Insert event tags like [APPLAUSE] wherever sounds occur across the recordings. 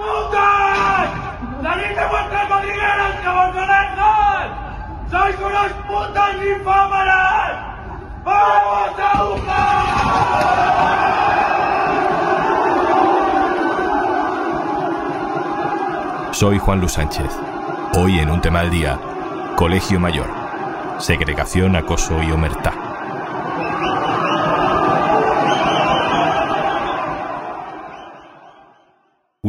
putas! ¡Salid de vuestras madrigueras, que vos ¡Sois unos putas infámaras! ¡Vamos a Soy Juan Luis Sánchez. Hoy en un tema al día, Colegio Mayor, segregación, acoso y omertá.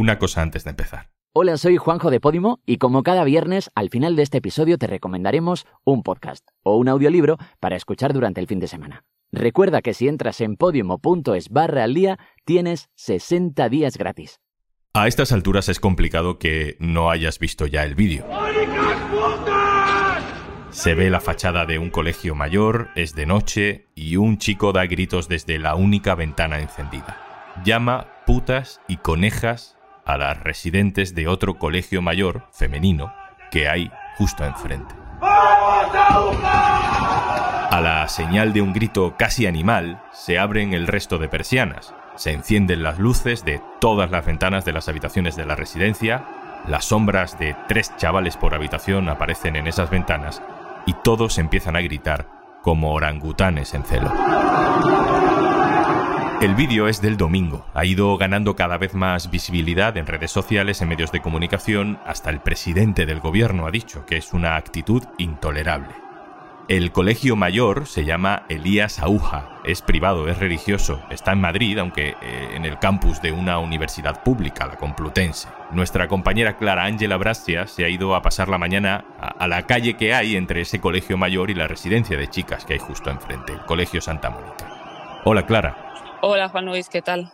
Una cosa antes de empezar. Hola, soy Juanjo de Podimo y como cada viernes, al final de este episodio te recomendaremos un podcast o un audiolibro para escuchar durante el fin de semana. Recuerda que si entras en podimo.es barra al día, tienes 60 días gratis. A estas alturas es complicado que no hayas visto ya el vídeo. Se ve la fachada de un colegio mayor, es de noche y un chico da gritos desde la única ventana encendida. Llama putas y conejas a las residentes de otro colegio mayor, femenino, que hay justo enfrente. A la señal de un grito casi animal, se abren el resto de persianas, se encienden las luces de todas las ventanas de las habitaciones de la residencia, las sombras de tres chavales por habitación aparecen en esas ventanas y todos empiezan a gritar como orangutanes en celo. El vídeo es del domingo. Ha ido ganando cada vez más visibilidad en redes sociales, en medios de comunicación. Hasta el presidente del gobierno ha dicho que es una actitud intolerable. El colegio mayor se llama Elías Aúja, es privado, es religioso, está en Madrid, aunque eh, en el campus de una universidad pública, la Complutense. Nuestra compañera Clara Ángela Brastia se ha ido a pasar la mañana a, a, la calle que hay entre ese colegio mayor y la residencia de chicas que hay justo enfrente, el Colegio Santa Mónica. Hola Clara. Hola Juan Luis, ¿qué tal?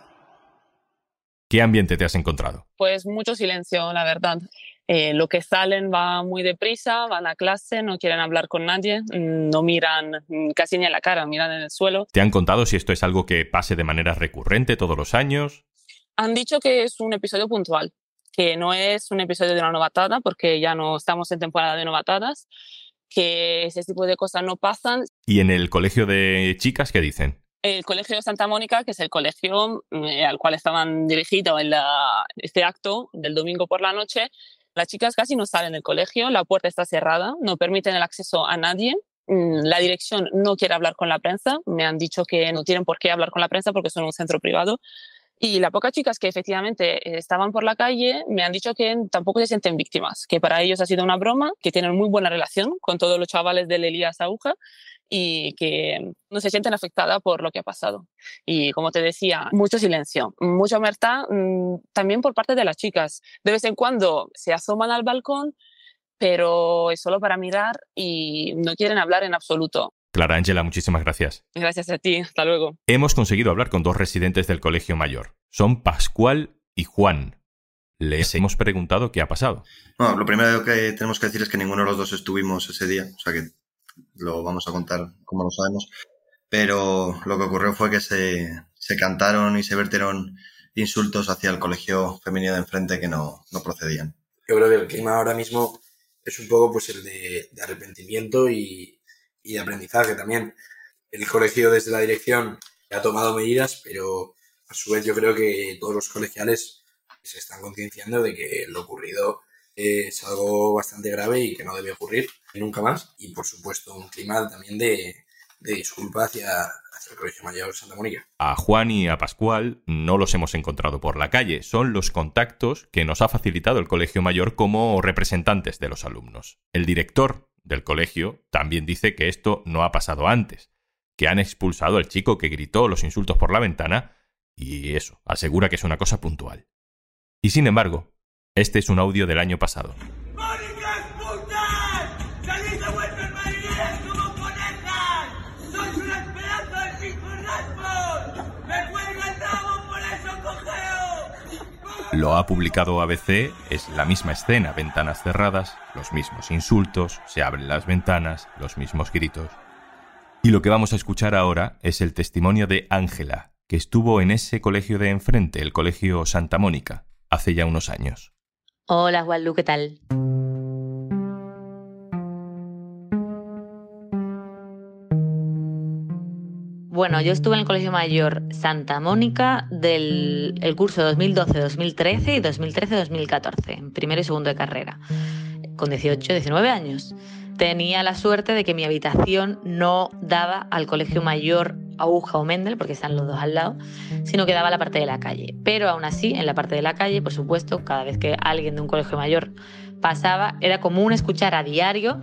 ¿Qué ambiente te has encontrado? Pues mucho silencio, la verdad. Eh, lo que salen va muy deprisa, van a clase, no quieren hablar con nadie, mm, no miran mm, casi ni a la cara, miran en el suelo. ¿Te han contado si esto es algo que pase de manera recurrente todos los años? Han dicho que es un episodio puntual, que no es un episodio de una novatada, porque ya no estamos en temporada de novatadas, que ese tipo de cosas no pasan. ¿Y en el colegio de chicas qué dicen? El Colegio Santa Mónica, que es el colegio eh, al cual estaban dirigidos en este acto del domingo por la noche, las chicas casi no salen del colegio, la puerta está cerrada, no permiten el acceso a nadie. Mm, la dirección no quiere hablar con la prensa, me han dicho que no tienen por qué hablar con la prensa porque son un centro privado. Y las pocas chicas que efectivamente estaban por la calle me han dicho que tampoco se sienten víctimas, que para ellos ha sido una broma, que tienen muy buena relación con todos los chavales del Elías Aguja y que no se sienten afectadas por lo que ha pasado. Y como te decía, mucho silencio, mucha omertá mm, también por parte de las chicas. De vez en cuando se asoman al balcón, pero es solo para mirar y no quieren hablar en absoluto. Clara Ángela, muchísimas gracias. Gracias a ti, hasta luego. Hemos conseguido hablar con dos residentes del Colegio Mayor. Son Pascual y Juan. Les hemos preguntado qué ha pasado. Bueno, lo primero que tenemos que decir es que ninguno de los dos estuvimos ese día, o sea que lo vamos a contar como lo sabemos, pero lo que ocurrió fue que se, se cantaron y se vertieron insultos hacia el colegio femenino de enfrente que no, no, procedían. Yo creo que el clima ahora mismo es un poco pues el de, de arrepentimiento y, y, de aprendizaje también. El colegio desde la dirección ha tomado medidas, pero a su vez yo creo que todos los colegiales se están concienciando de que lo ocurrido es algo bastante grave y que no debe ocurrir nunca más. Y por supuesto, un clima también de, de disculpa hacia, hacia, el Colegio Mayor Santa Mónica. A Juan y a Pascual no los hemos encontrado por la calle, son los contactos que nos ha facilitado el Colegio Mayor como representantes de los alumnos. El director del colegio también dice que esto no ha pasado antes, que han expulsado al chico que gritó los insultos por la ventana y eso, asegura que es una cosa puntual. Y sin embargo, este es un audio del año pasado. Lo ha publicado ABC, es la misma escena, ventanas cerradas, los mismos insultos, se abren las ventanas, los mismos gritos. Y lo que vamos a escuchar ahora es el testimonio de Ángela, que estuvo en ese colegio de enfrente, el Colegio Santa Mónica, hace ya unos años. Hola, Juanlu, ¿qué tal? Bueno, yo estuve en el Colegio Mayor Santa Mónica del el curso 2012-2013 y 2013-2014, primero y segundo de carrera, con 18, 19 años. Tenía la suerte de que mi habitación no daba al Colegio Mayor Aguja o Mendel, porque están los dos al lado, sino que daba a la parte de la calle. Pero aún así, en la parte de la calle, por supuesto, cada vez que alguien de un colegio mayor pasaba, era común escuchar a diario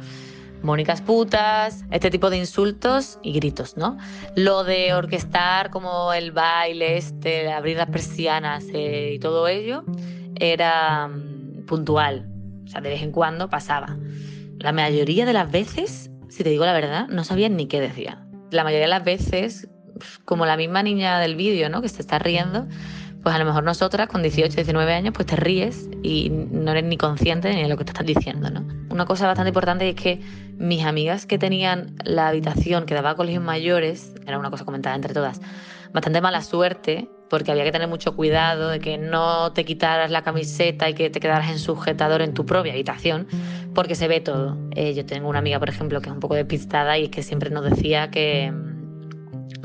Mónicas putas, este tipo de insultos y gritos, ¿no? Lo de orquestar como el baile, este, abrir las persianas eh, y todo ello era mm, puntual, o sea, de vez en cuando pasaba. La mayoría de las veces, si te digo la verdad, no sabían ni qué decía. La mayoría de las veces, como la misma niña del vídeo, ¿no? Que se está riendo, pues a lo mejor nosotras con 18, 19 años, pues te ríes y no eres ni consciente ni de lo que te estás diciendo, ¿no? Una cosa bastante importante es que mis amigas que tenían la habitación que daba a colegios mayores, era una cosa comentada entre todas, bastante mala suerte, porque había que tener mucho cuidado de que no te quitaras la camiseta y que te quedaras en sujetador en tu propia habitación, porque se ve todo. Eh, yo tengo una amiga, por ejemplo, que es un poco despistada y que siempre nos decía que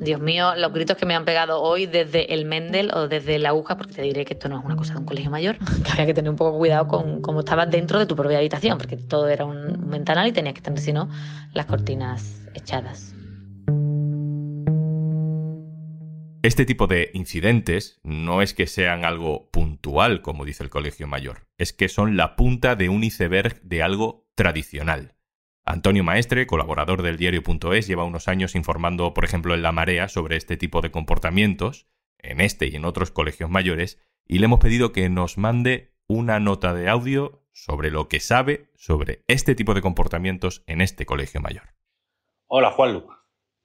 Dios mío, los gritos que me han pegado hoy desde el Mendel o desde la aguja, porque te diré que esto no es una cosa de un colegio mayor, [LAUGHS] que había que tener un poco cuidado con cómo estabas dentro de tu propia habitación, porque todo era un ventanal y tenías que tener, si no, las cortinas echadas. Este tipo de incidentes no es que sean algo puntual, como dice el colegio mayor, es que son la punta de un iceberg de algo tradicional. Antonio Maestre, colaborador del diario.es, lleva unos años informando, por ejemplo, en La Marea sobre este tipo de comportamientos, en este y en otros colegios mayores, y le hemos pedido que nos mande una nota de audio sobre lo que sabe sobre este tipo de comportamientos en este colegio mayor. Hola, Juanlu.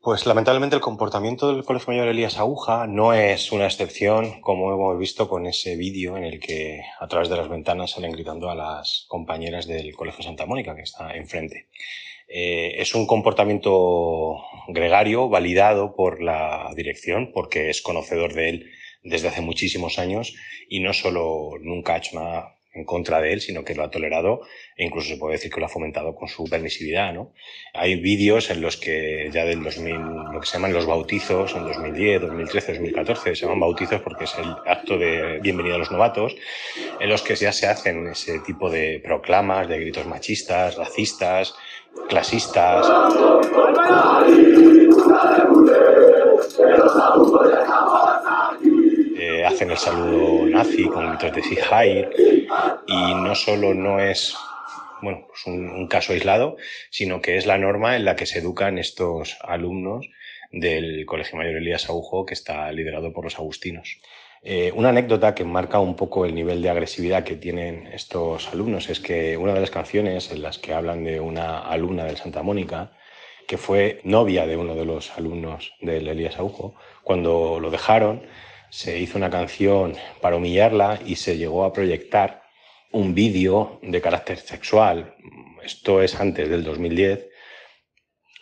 Pues lamentablemente el comportamiento del Colegio Mayor Elías Aguja no es una excepción, como hemos visto con ese vídeo en el que a través de las ventanas salen gritando a las compañeras del Colegio Santa Mónica, que está enfrente. Eh, es un comportamiento gregario, validado por la dirección, porque es conocedor de él desde hace muchísimos años y no solo nunca ha hecho nada en contra de él, sino que lo ha tolerado e incluso se puede decir que lo ha fomentado con su permisividad. ¿no? Hay vídeos en los que ya del 2000, lo que se llaman los bautizos, en 2010, 2013, 2014, se llaman bautizos porque es el acto de bienvenida a los novatos, en los que ya se hacen ese tipo de proclamas, de gritos machistas, racistas, clasistas hacen el saludo nazi con gritos de Heil y no solo no es bueno, pues un, caso aislado, sino que es la norma en la que se educan estos alumnos del Colegio Mayor Elías Agujo, que está liderado por los agustinos. Eh, una anécdota que marca un poco el nivel de agresividad que tienen estos alumnos es que una de las canciones en las que hablan de una alumna del Santa Mónica, que fue novia de uno de los alumnos del Elías Agujo, cuando lo dejaron, se hizo una canción para humillarla y se llegó a proyectar un vídeo de carácter sexual, esto es antes del 2010,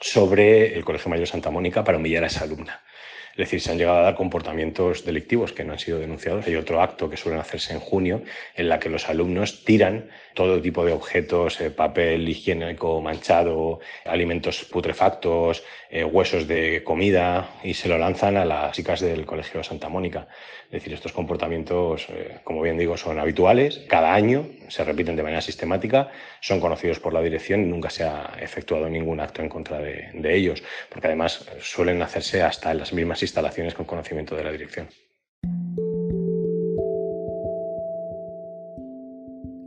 sobre el Colegio Mayor Santa Mónica para humillar a esa alumna. Es decir, se han llegado a dar comportamientos delictivos que no han sido denunciados. Hay otro acto que suelen hacerse en junio en la que los alumnos tiran todo tipo de objetos, eh, papel higiénico manchado, alimentos putrefactos, eh, huesos de comida y se lo lanzan a las chicas del Colegio Santa Mónica. Es decir, estos comportamientos, eh, como bien digo, son habituales. Cada año se repiten de manera sistemática, son conocidos por la dirección y nunca se ha efectuado ningún acto en contra de, de ellos, porque además suelen hacerse hasta en las mismas instalaciones con conocimiento de la dirección.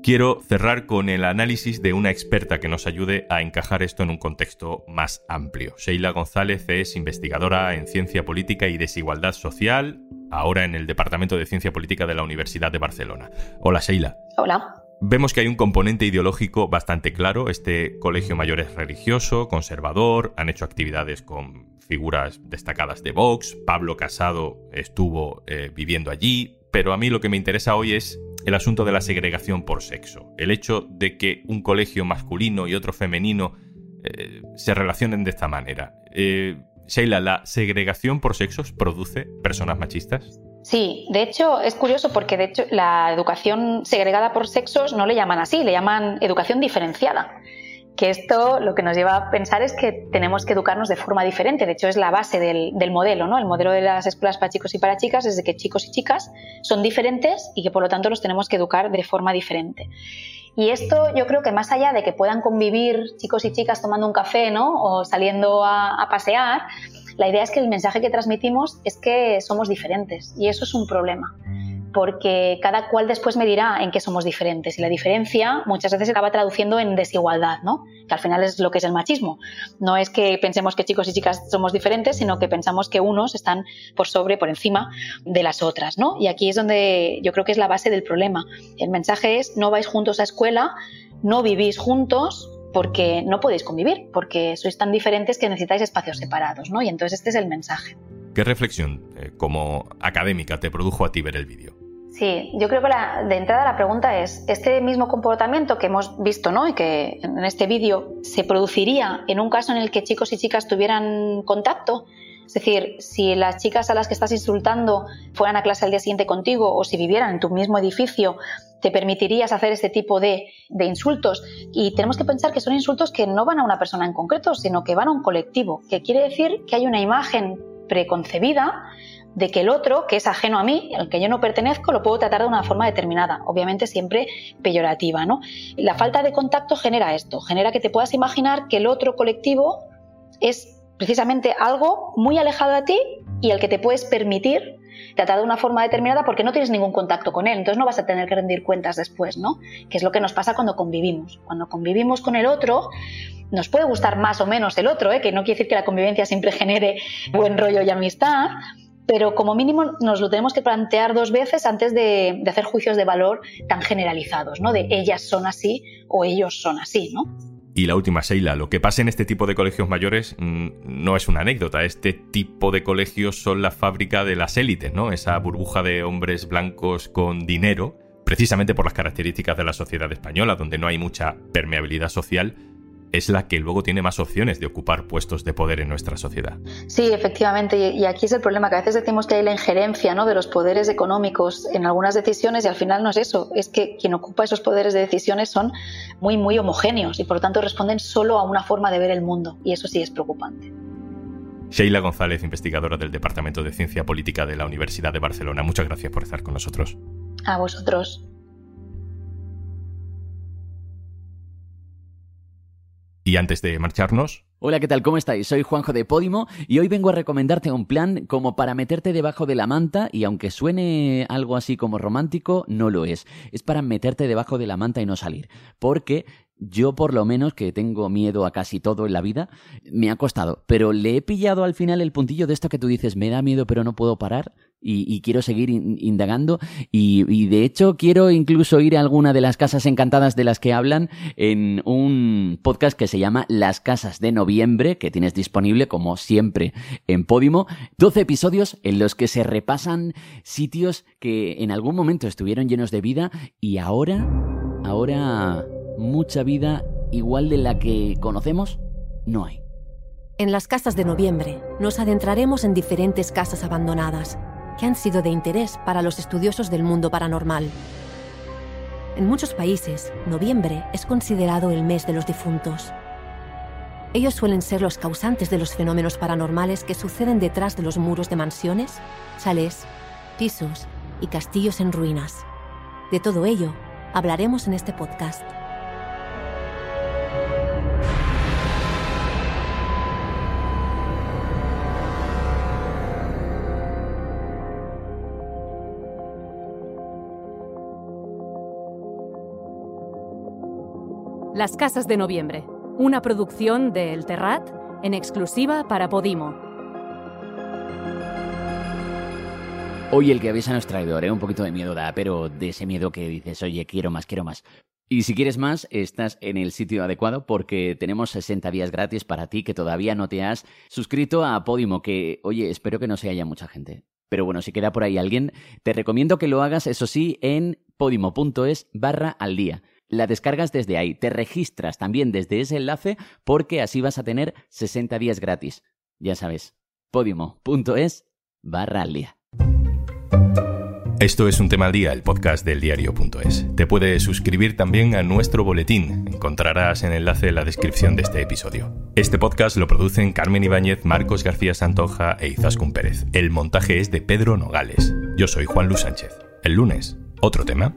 Quiero cerrar con el análisis de una experta que nos ayude a encajar esto en un contexto más amplio. Sheila González es investigadora en ciencia política y desigualdad social, ahora en el Departamento de Ciencia Política de la Universidad de Barcelona. Hola Sheila. Hola. Vemos que hay un componente ideológico bastante claro. Este colegio mayor es religioso, conservador, han hecho actividades con figuras destacadas de Vox, Pablo Casado estuvo eh, viviendo allí, pero a mí lo que me interesa hoy es el asunto de la segregación por sexo. El hecho de que un colegio masculino y otro femenino eh, se relacionen de esta manera. Eh, Sheila, ¿la segregación por sexos produce personas machistas? Sí, de hecho es curioso porque de hecho la educación segregada por sexos no le llaman así, le llaman educación diferenciada. que esto lo que nos lleva a pensar es que tenemos que educarnos de forma diferente. De hecho, es la base del, del, modelo, ¿no? El modelo de las escuelas para chicos y para chicas es de que chicos y chicas son diferentes y que por lo tanto los tenemos que educar de forma diferente. Y esto yo creo que más allá de que puedan convivir chicos y chicas tomando un café, ¿no? O saliendo a pasear, la idea es que el mensaje que transmitimos es que somos diferentes y eso es un problema porque cada cual después me dirá en qué somos diferentes y la diferencia muchas veces se acaba traduciendo en desigualdad, ¿no? que al final es lo que es el machismo. No es que pensemos que chicos y chicas somos diferentes, sino que pensamos que unos están por sobre, por encima de las otras. ¿no? Y aquí es donde yo creo que es la base del problema. El mensaje es no vais juntos a escuela, no vivís juntos, porque no podéis convivir, porque sois tan diferentes que necesitáis espacios separados, ¿no? Y entonces este es el mensaje. ¿Qué reflexión eh, como académica te produjo a ti ver el vídeo? Sí, yo creo que la, de entrada la pregunta es, ¿este mismo comportamiento que hemos visto ¿no? y que en este vídeo se produciría en un caso en el que chicos y chicas tuvieran contacto? Es decir, si las chicas a las que estás insultando fueran a clase al día siguiente contigo o si vivieran en tu mismo edificio, te permitirías hacer este tipo de, de, insultos. Y tenemos que pensar que son insultos que no van a una persona en concreto, sino que van a un colectivo, que quiere decir que hay una imagen preconcebida de que el otro, que es ajeno a mí, al que yo no pertenezco, lo puedo tratar de una forma determinada, obviamente siempre peyorativa. ¿no? La falta de contacto genera esto, genera que te puedas imaginar que el otro colectivo es precisamente algo muy alejado de ti y al que te puedes permitir tratar de una forma determinada porque no tienes ningún contacto con él, entonces no vas a tener que rendir cuentas después, ¿no? Que es lo que nos pasa cuando convivimos. Cuando convivimos con el otro, nos puede gustar más o menos el otro, ¿eh? que no quiere decir que la convivencia siempre [LAUGHS] genere buen rollo y amistad, pero como mínimo nos lo tenemos que plantear dos veces antes de, de, hacer juicios de valor tan generalizados, ¿no? De ellas son así o ellos son así, ¿no? Y la última, Sheila, lo que pasa en este tipo de colegios mayores mmm, no es una anécdota. Este tipo de colegios son la fábrica de las élites, ¿no? Esa burbuja de hombres blancos con dinero, precisamente por las características de la sociedad española, donde no hay mucha permeabilidad social, es la que luego tiene más opciones de ocupar puestos de poder en nuestra sociedad. Sí, efectivamente, y aquí es el problema, que a veces decimos que hay la injerencia ¿no? de los poderes económicos en algunas decisiones y al final no es eso, es que quien ocupa esos poderes de decisiones son muy, muy homogéneos y por lo tanto responden solo a una forma de ver el mundo y eso sí es preocupante. Sheila González, investigadora del Departamento de Ciencia Política de la Universidad de Barcelona, muchas gracias por estar con nosotros. A vosotros. Y antes de marcharnos... Hola, ¿qué tal? ¿Cómo estáis? Soy Juanjo de Podimo y hoy vengo a recomendarte un plan como para meterte debajo de la manta y aunque suene algo así como romántico, no lo es. Es para meterte debajo de la manta y no salir. Porque yo por lo menos, que tengo miedo a casi todo en la vida, me ha costado. Pero le he pillado al final el puntillo de esto que tú dices, me da miedo pero no puedo parar y, quiero seguir in, indagando. Y, y, de hecho quiero incluso ir a alguna de las casas encantadas de las que hablan en un podcast que se llama Las Casas de Noviembre, que tienes disponible como siempre en Podimo. 12 episodios en los que se repasan sitios que en algún momento estuvieron llenos de vida y ahora, ahora mucha vida igual de la que conocemos no hay. En las casas de noviembre nos adentraremos en diferentes casas abandonadas que han sido de interés para los estudiosos del mundo paranormal. En muchos países, noviembre es considerado el mes de los difuntos. Ellos suelen ser los causantes de los fenómenos paranormales que suceden detrás de los muros de mansiones, chalés, pisos y castillos en ruinas. De todo ello hablaremos en este podcast. Las Casas de Noviembre, una producción de El Terrat en exclusiva para Podimo. Hoy el que avisa no es traidor, ¿eh? un poquito de miedo da, pero de ese miedo que dices, oye, quiero más, quiero más. Y si quieres más, estás en el sitio adecuado porque tenemos 60 días gratis para ti que todavía no te has suscrito a Podimo, que, oye, espero que no se haya mucha gente. Pero bueno, si queda por ahí alguien, te recomiendo que lo hagas, eso sí, en podimo.es barra al día la descargas desde ahí, te registras también desde ese enlace porque así vas a tener 60 días gratis. Ya sabes, podimo.es barra al día. Esto es un tema al día, el podcast del diario.es. Te puedes suscribir también a nuestro boletín. Encontrarás el enlace en la descripción de este episodio. Este podcast lo producen Carmen Ibáñez, Marcos García Santoja e Izaskun Pérez. El montaje es de Pedro Nogales. Yo soy Juan Luis Sánchez. El lunes, otro tema.